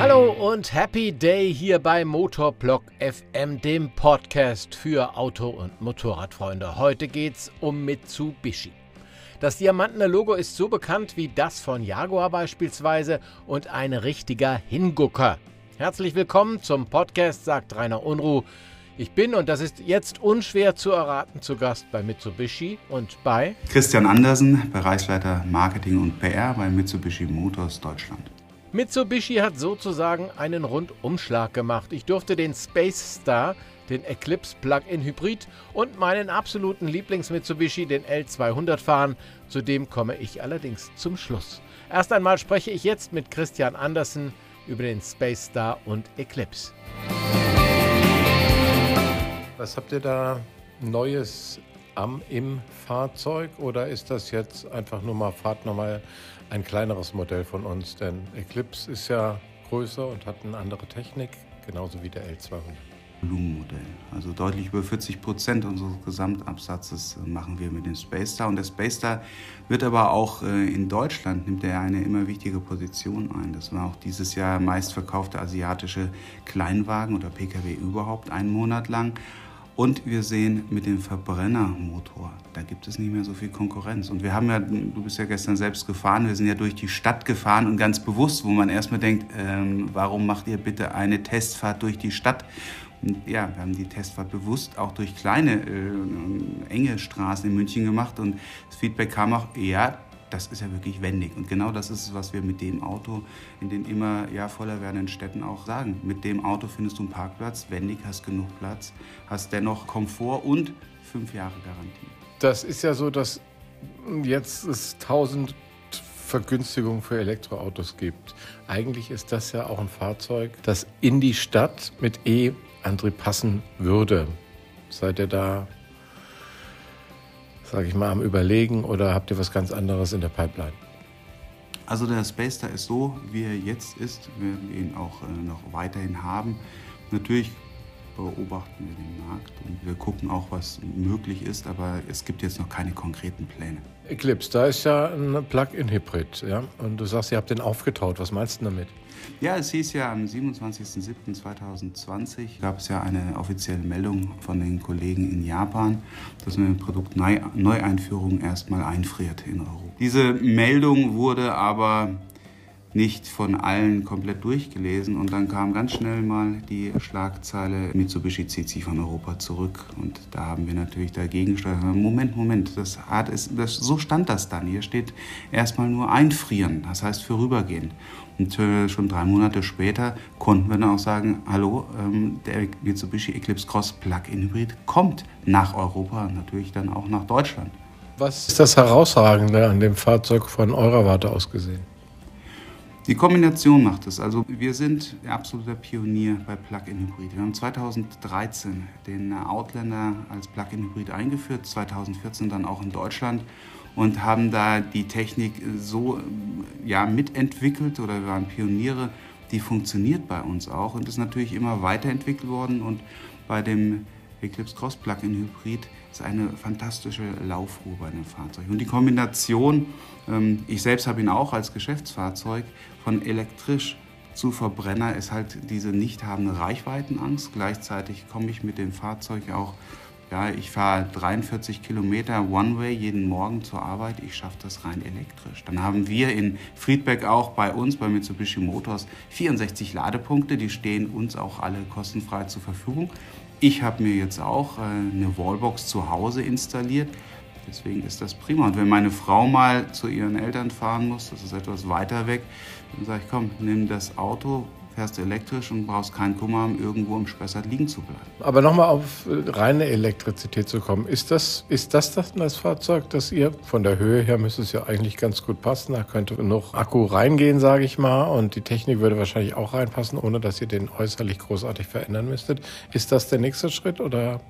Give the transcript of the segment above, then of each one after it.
Hallo und Happy Day hier bei Motorblock FM, dem Podcast für Auto- und Motorradfreunde. Heute geht's um Mitsubishi. Das diamantene Logo ist so bekannt wie das von Jaguar beispielsweise und ein richtiger Hingucker. Herzlich willkommen zum Podcast, sagt Rainer Unruh. Ich bin, und das ist jetzt unschwer zu erraten, zu Gast bei Mitsubishi und bei Christian Andersen, Bereichsleiter Marketing und PR bei Mitsubishi Motors Deutschland. Mitsubishi hat sozusagen einen Rundumschlag gemacht. Ich durfte den Space Star, den Eclipse Plug-in Hybrid und meinen absoluten Lieblings-Mitsubishi, den L200 fahren. Zu dem komme ich allerdings zum Schluss. Erst einmal spreche ich jetzt mit Christian Andersen über den Space Star und Eclipse. Was habt ihr da Neues am im Fahrzeug oder ist das jetzt einfach nur mal Fahrt nochmal ein kleineres Modell von uns? Denn Eclipse ist ja größer und hat eine andere Technik, genauso wie der L200. Volumenmodell. Also deutlich über 40 Prozent unseres Gesamtabsatzes äh, machen wir mit dem Space Star. Und der Space Star wird aber auch äh, in Deutschland, nimmt er eine immer wichtige Position ein. Das war auch dieses Jahr meistverkaufte asiatische Kleinwagen oder Pkw überhaupt einen Monat lang. Und wir sehen mit dem Verbrennermotor, da gibt es nicht mehr so viel Konkurrenz. Und wir haben ja, du bist ja gestern selbst gefahren, wir sind ja durch die Stadt gefahren und ganz bewusst, wo man erstmal denkt, ähm, warum macht ihr bitte eine Testfahrt durch die Stadt? Und ja, wir haben die Testfahrt bewusst auch durch kleine, äh, enge Straßen in München gemacht und das Feedback kam auch, ja, das ist ja wirklich wendig. Und genau das ist es, was wir mit dem Auto in den immer ja, voller werdenden Städten auch sagen. Mit dem Auto findest du einen Parkplatz, wendig, hast genug Platz, hast dennoch Komfort und fünf Jahre Garantie. Das ist ja so, dass jetzt es tausend Vergünstigungen für Elektroautos gibt. Eigentlich ist das ja auch ein Fahrzeug, das in die Stadt mit E-Antrieb passen würde. Seid ihr da sage ich mal, am Überlegen oder habt ihr was ganz anderes in der Pipeline? Also der Space Star ist so, wie er jetzt ist. Wir werden ihn auch äh, noch weiterhin haben. Natürlich beobachten wir den Markt und wir gucken auch, was möglich ist, aber es gibt jetzt noch keine konkreten Pläne. Eclipse, da ist ja ein Plug-in-Hybrid, ja? Und du sagst, ihr habt den aufgetaut. Was meinst du damit? Ja, es hieß ja am 27.07.2020 gab es ja eine offizielle Meldung von den Kollegen in Japan, dass man eine Produktneueinführung erstmal einfriert in Europa. Diese Meldung wurde aber nicht von allen komplett durchgelesen und dann kam ganz schnell mal die Schlagzeile Mitsubishi zieht sich von Europa zurück und da haben wir natürlich dagegen gesteuert. Moment, Moment, das hat es, das, so stand das dann. Hier steht erstmal nur einfrieren, das heißt vorübergehen. Und äh, schon drei Monate später konnten wir dann auch sagen, hallo, ähm, der Mitsubishi Eclipse Cross Plug-in Hybrid kommt nach Europa und natürlich dann auch nach Deutschland. Was ist das Herausragende an dem Fahrzeug von eurer Warte aus gesehen? Die Kombination macht es. Also wir sind absoluter Pionier bei Plug-in-Hybrid. Wir haben 2013 den Outlander als Plug-in-Hybrid eingeführt, 2014 dann auch in Deutschland und haben da die Technik so ja, mitentwickelt oder wir waren Pioniere. Die funktioniert bei uns auch und ist natürlich immer weiterentwickelt worden und bei dem Eclipse Cross Plug-in Hybrid ist eine fantastische Laufruhe bei dem Fahrzeug. Und die Kombination, ähm, ich selbst habe ihn auch als Geschäftsfahrzeug, von elektrisch zu Verbrenner ist halt diese nicht habende Reichweitenangst. Gleichzeitig komme ich mit dem Fahrzeug auch, ja, ich fahre 43 Kilometer One-Way jeden Morgen zur Arbeit. Ich schaffe das rein elektrisch. Dann haben wir in Friedberg auch bei uns, bei Mitsubishi Motors, 64 Ladepunkte. Die stehen uns auch alle kostenfrei zur Verfügung. Ich habe mir jetzt auch äh, eine Wallbox zu Hause installiert. Deswegen ist das prima. Und wenn meine Frau mal zu ihren Eltern fahren muss, das ist etwas weiter weg, dann sage ich, komm, nimm das Auto, fährst elektrisch und brauchst keinen Kummer haben, irgendwo im Spessart liegen zu bleiben. Aber nochmal auf reine Elektrizität zu kommen. Ist das, ist das das, das Fahrzeug, das ihr von der Höhe her müsste es ja eigentlich ganz gut passen. Da könnte noch Akku reingehen, sage ich mal. Und die Technik würde wahrscheinlich auch reinpassen, ohne dass ihr den äußerlich großartig verändern müsstet. Ist das der nächste Schritt oder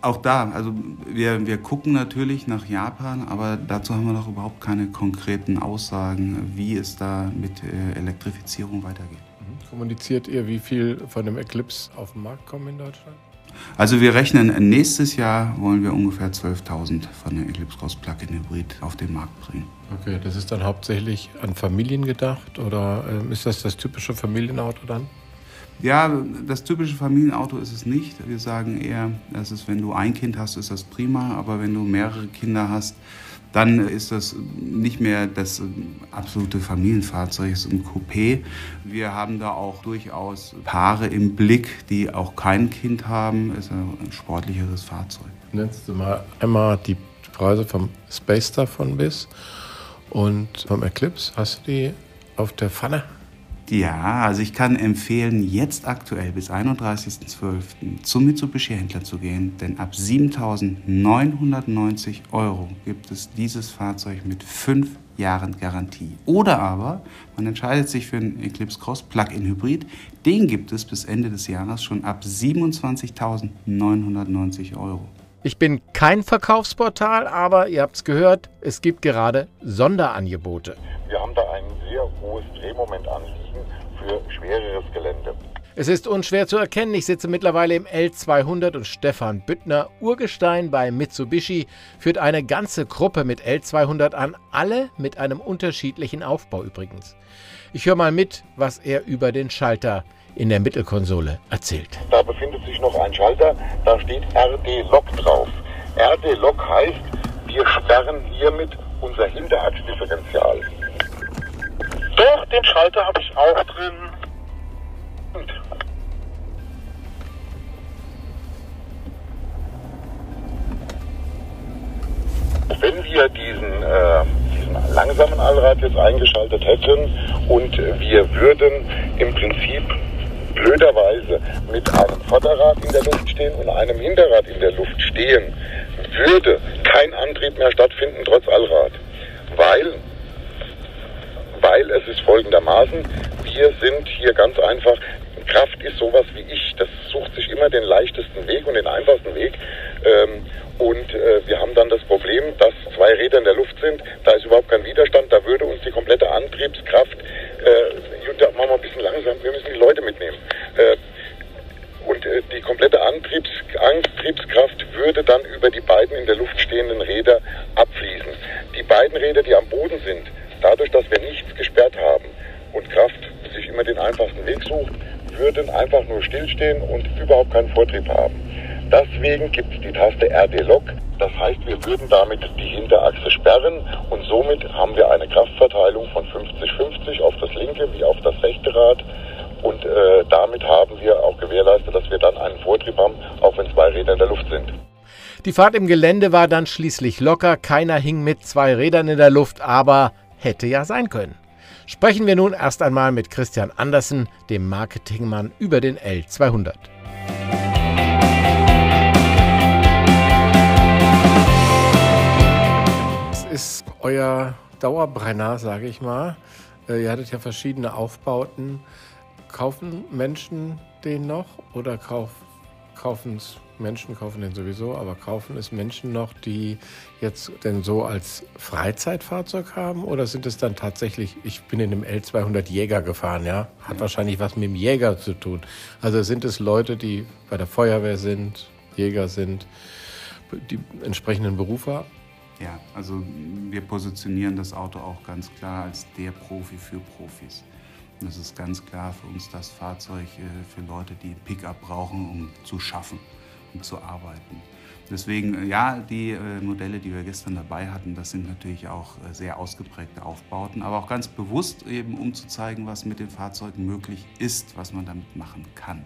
auch da, also wir, wir gucken natürlich nach Japan, aber dazu haben wir noch überhaupt keine konkreten Aussagen, wie es da mit äh, Elektrifizierung weitergeht. Kommuniziert ihr, wie viel von dem Eclipse auf den Markt kommt in Deutschland? Also wir rechnen, nächstes Jahr wollen wir ungefähr 12.000 von der Eclipse Cross Plug-in Hybrid auf den Markt bringen. Okay, das ist dann hauptsächlich an Familien gedacht oder äh, ist das das typische Familienauto dann? Ja, das typische Familienauto ist es nicht. Wir sagen eher, dass es, wenn du ein Kind hast, ist das prima, aber wenn du mehrere Kinder hast, dann ist das nicht mehr das absolute Familienfahrzeug, es ist ein Coupé. Wir haben da auch durchaus Paare im Blick, die auch kein Kind haben. Es ist ein sportlicheres Fahrzeug. Nennst du mal einmal die Preise vom Space Star von bis und vom Eclipse. Hast du die auf der Pfanne? Ja, also ich kann empfehlen, jetzt aktuell bis 31.12. zum Mitsubishi-Händler zu gehen, denn ab 7.990 Euro gibt es dieses Fahrzeug mit fünf Jahren Garantie. Oder aber man entscheidet sich für einen Eclipse Cross Plug-in Hybrid. Den gibt es bis Ende des Jahres schon ab 27.990 Euro. Ich bin kein Verkaufsportal, aber ihr habt es gehört, es gibt gerade Sonderangebote. Wir haben da ein sehr hohes Drehmoment anliegen für schwereres Gelände. Es ist unschwer zu erkennen, ich sitze mittlerweile im L200 und Stefan Büttner, Urgestein bei Mitsubishi, führt eine ganze Gruppe mit L200 an, alle mit einem unterschiedlichen Aufbau übrigens. Ich höre mal mit, was er über den Schalter in der Mittelkonsole erzählt. Da befindet sich noch ein Schalter, da steht RD-Lok drauf. RD-Lok heißt, wir sperren hiermit unser Hinterachsdifferential. Doch, den Schalter habe ich auch drin. Wenn wir diesen, äh, diesen langsamen Allrad jetzt eingeschaltet hätten und wir würden im Prinzip blöderweise mit einem Vorderrad in der Luft stehen und einem Hinterrad in der Luft stehen, würde kein Antrieb mehr stattfinden, trotz Allrad. Weil weil es ist folgendermaßen, wir sind hier ganz einfach, Kraft ist sowas wie ich, das sucht sich immer den leichtesten Weg und den einfachsten Weg. Ähm, und äh, wir haben dann das Problem, dass zwei Räder in der Luft sind, da ist überhaupt kein Widerstand, da würde uns die komplette Antriebskraft, äh, Jutta, machen wir ein bisschen langsam, wir müssen die Leute mitnehmen. Die komplette Antriebs Antriebskraft würde dann über die beiden in der Luft stehenden Räder abfließen. Die beiden Räder, die am Boden sind, dadurch, dass wir nichts gesperrt haben und Kraft sich immer den einfachsten Weg sucht, würden einfach nur stillstehen und überhaupt keinen Vortrieb haben. Deswegen gibt es die Taste RD-Lock. Das heißt, wir würden damit die Hinterachse sperren und somit haben wir eine Kraftverteilung von 50-50 auf das linke wie auf das rechte Rad. Und äh, damit haben wir auch gewährleistet, dass wir dann einen Vortrieb haben, auch wenn zwei Räder in der Luft sind. Die Fahrt im Gelände war dann schließlich locker, keiner hing mit zwei Rädern in der Luft, aber hätte ja sein können. Sprechen wir nun erst einmal mit Christian Andersen, dem Marketingmann, über den L200. Es ist euer Dauerbrenner, sage ich mal. Äh, ihr hattet ja verschiedene Aufbauten. Kaufen Menschen den noch oder kauf, kaufen es Menschen kaufen den sowieso, aber kaufen es Menschen noch, die jetzt denn so als Freizeitfahrzeug haben? Oder sind es dann tatsächlich, ich bin in einem L200 Jäger gefahren, ja? Hat ja. wahrscheinlich was mit dem Jäger zu tun. Also sind es Leute, die bei der Feuerwehr sind, Jäger sind, die entsprechenden Berufe? Ja, also wir positionieren das Auto auch ganz klar als der Profi für Profis. Das ist ganz klar für uns das Fahrzeug äh, für Leute, die Pickup brauchen, um zu schaffen um zu arbeiten. Deswegen, äh, ja, die äh, Modelle, die wir gestern dabei hatten, das sind natürlich auch sehr ausgeprägte Aufbauten, aber auch ganz bewusst eben, um zu zeigen, was mit den Fahrzeugen möglich ist, was man damit machen kann.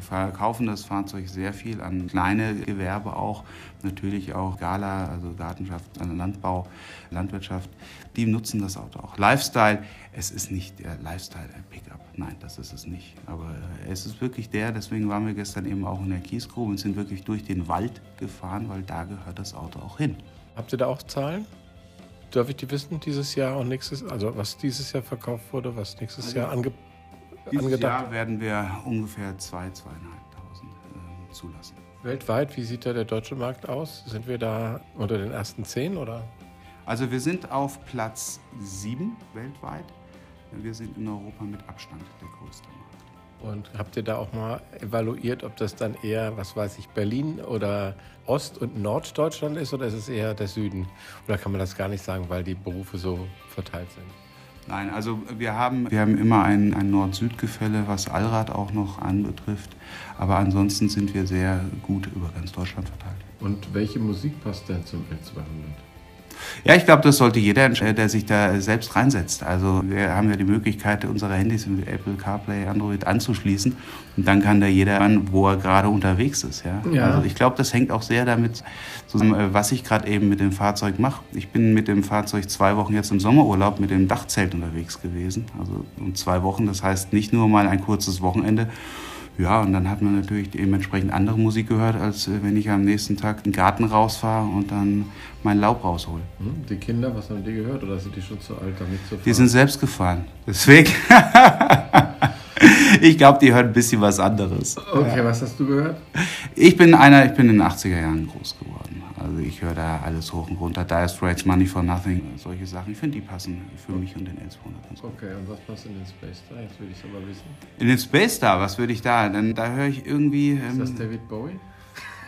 Wir verkaufen das Fahrzeug sehr viel an kleine Gewerbe auch, natürlich auch Gala, also Gartenschaft, Landbau, Landwirtschaft. Die nutzen das Auto auch. Lifestyle, es ist nicht der Lifestyle-Pickup. Nein, das ist es nicht. Aber es ist wirklich der, deswegen waren wir gestern eben auch in der Kiesgrube und sind wirklich durch den Wald gefahren, weil da gehört das Auto auch hin. Habt ihr da auch Zahlen? Darf ich die wissen, dieses Jahr und nächstes, also was dieses Jahr verkauft wurde, was nächstes also, Jahr angeboten dieses angedacht? Jahr werden wir ungefähr 2.000, 2.500 äh, zulassen. Weltweit, wie sieht da der deutsche Markt aus? Sind wir da unter den ersten zehn oder? Also wir sind auf Platz 7 weltweit. Wir sind in Europa mit Abstand der größte Markt. Und habt ihr da auch mal evaluiert, ob das dann eher, was weiß ich, Berlin oder Ost- und Norddeutschland ist oder ist es eher der Süden? Oder kann man das gar nicht sagen, weil die Berufe so verteilt sind? Nein, also wir haben, wir haben immer ein, ein Nord-Süd-Gefälle, was Allrad auch noch anbetrifft. Aber ansonsten sind wir sehr gut über ganz Deutschland verteilt. Und welche Musik passt denn zum L200? Ja, ich glaube, das sollte jeder entscheiden, der sich da selbst reinsetzt. Also wir haben ja die Möglichkeit, unsere Handys mit Apple CarPlay, Android anzuschließen und dann kann da jeder an, wo er gerade unterwegs ist. Ja? Ja. Also ich glaube, das hängt auch sehr damit zusammen, äh, was ich gerade eben mit dem Fahrzeug mache. Ich bin mit dem Fahrzeug zwei Wochen jetzt im Sommerurlaub mit dem Dachzelt unterwegs gewesen. Also um zwei Wochen, das heißt nicht nur mal ein kurzes Wochenende. Ja, und dann hat man natürlich dementsprechend andere Musik gehört, als äh, wenn ich am nächsten Tag in den Garten rausfahre und dann mein Laub raushole. Hm? Die Kinder, was haben die gehört? Oder sind die schon zu alt, damit zu fahren? Die sind selbst gefahren. Deswegen, ich glaube, die hören ein bisschen was anderes. Okay, was hast du gehört? Ich bin einer, ich bin in den 80er Jahren groß geworden. Also ich höre da alles hoch und runter. Dire Straits, Money for Nothing, solche Sachen. Ich finde, die passen für mich und den L200 ganz gut. Okay, und was passt in den Space Star? Jetzt will ich es aber wissen. In den Space Star, was würde ich da? Dann, da höre ich irgendwie... Ist das Ähm, David Bowie?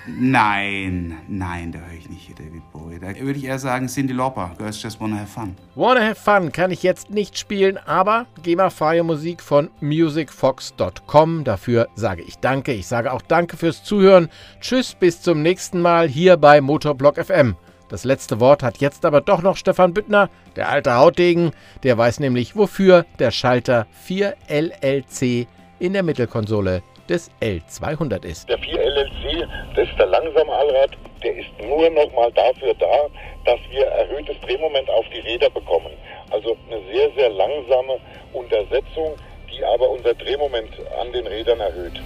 Nein, nein, da höre ich nicht hier David Bowie. Da würde ich eher sagen Cindy Lauper, Girls Just Wanna Have Fun. Wanna Have Fun kann ich jetzt nicht spielen, aber GEMA-freie Musik von musicfox.com. Dafür sage ich Danke. Ich sage auch Danke fürs Zuhören. Tschüss, bis zum nächsten Mal hier bei Motorblock FM. Das letzte Wort hat jetzt aber doch noch Stefan Büttner, der alte Hautdegen. Der weiß nämlich, wofür der Schalter 4LLC in der Mittelkonsole des L200 ist. Der 4LLC, das ist der langsame Allrad, der ist nur noch mal dafür da, dass wir erhöhtes Drehmoment auf die Räder bekommen. Also eine sehr, sehr langsame Untersetzung, die aber unser Drehmoment an den Rädern erhöht.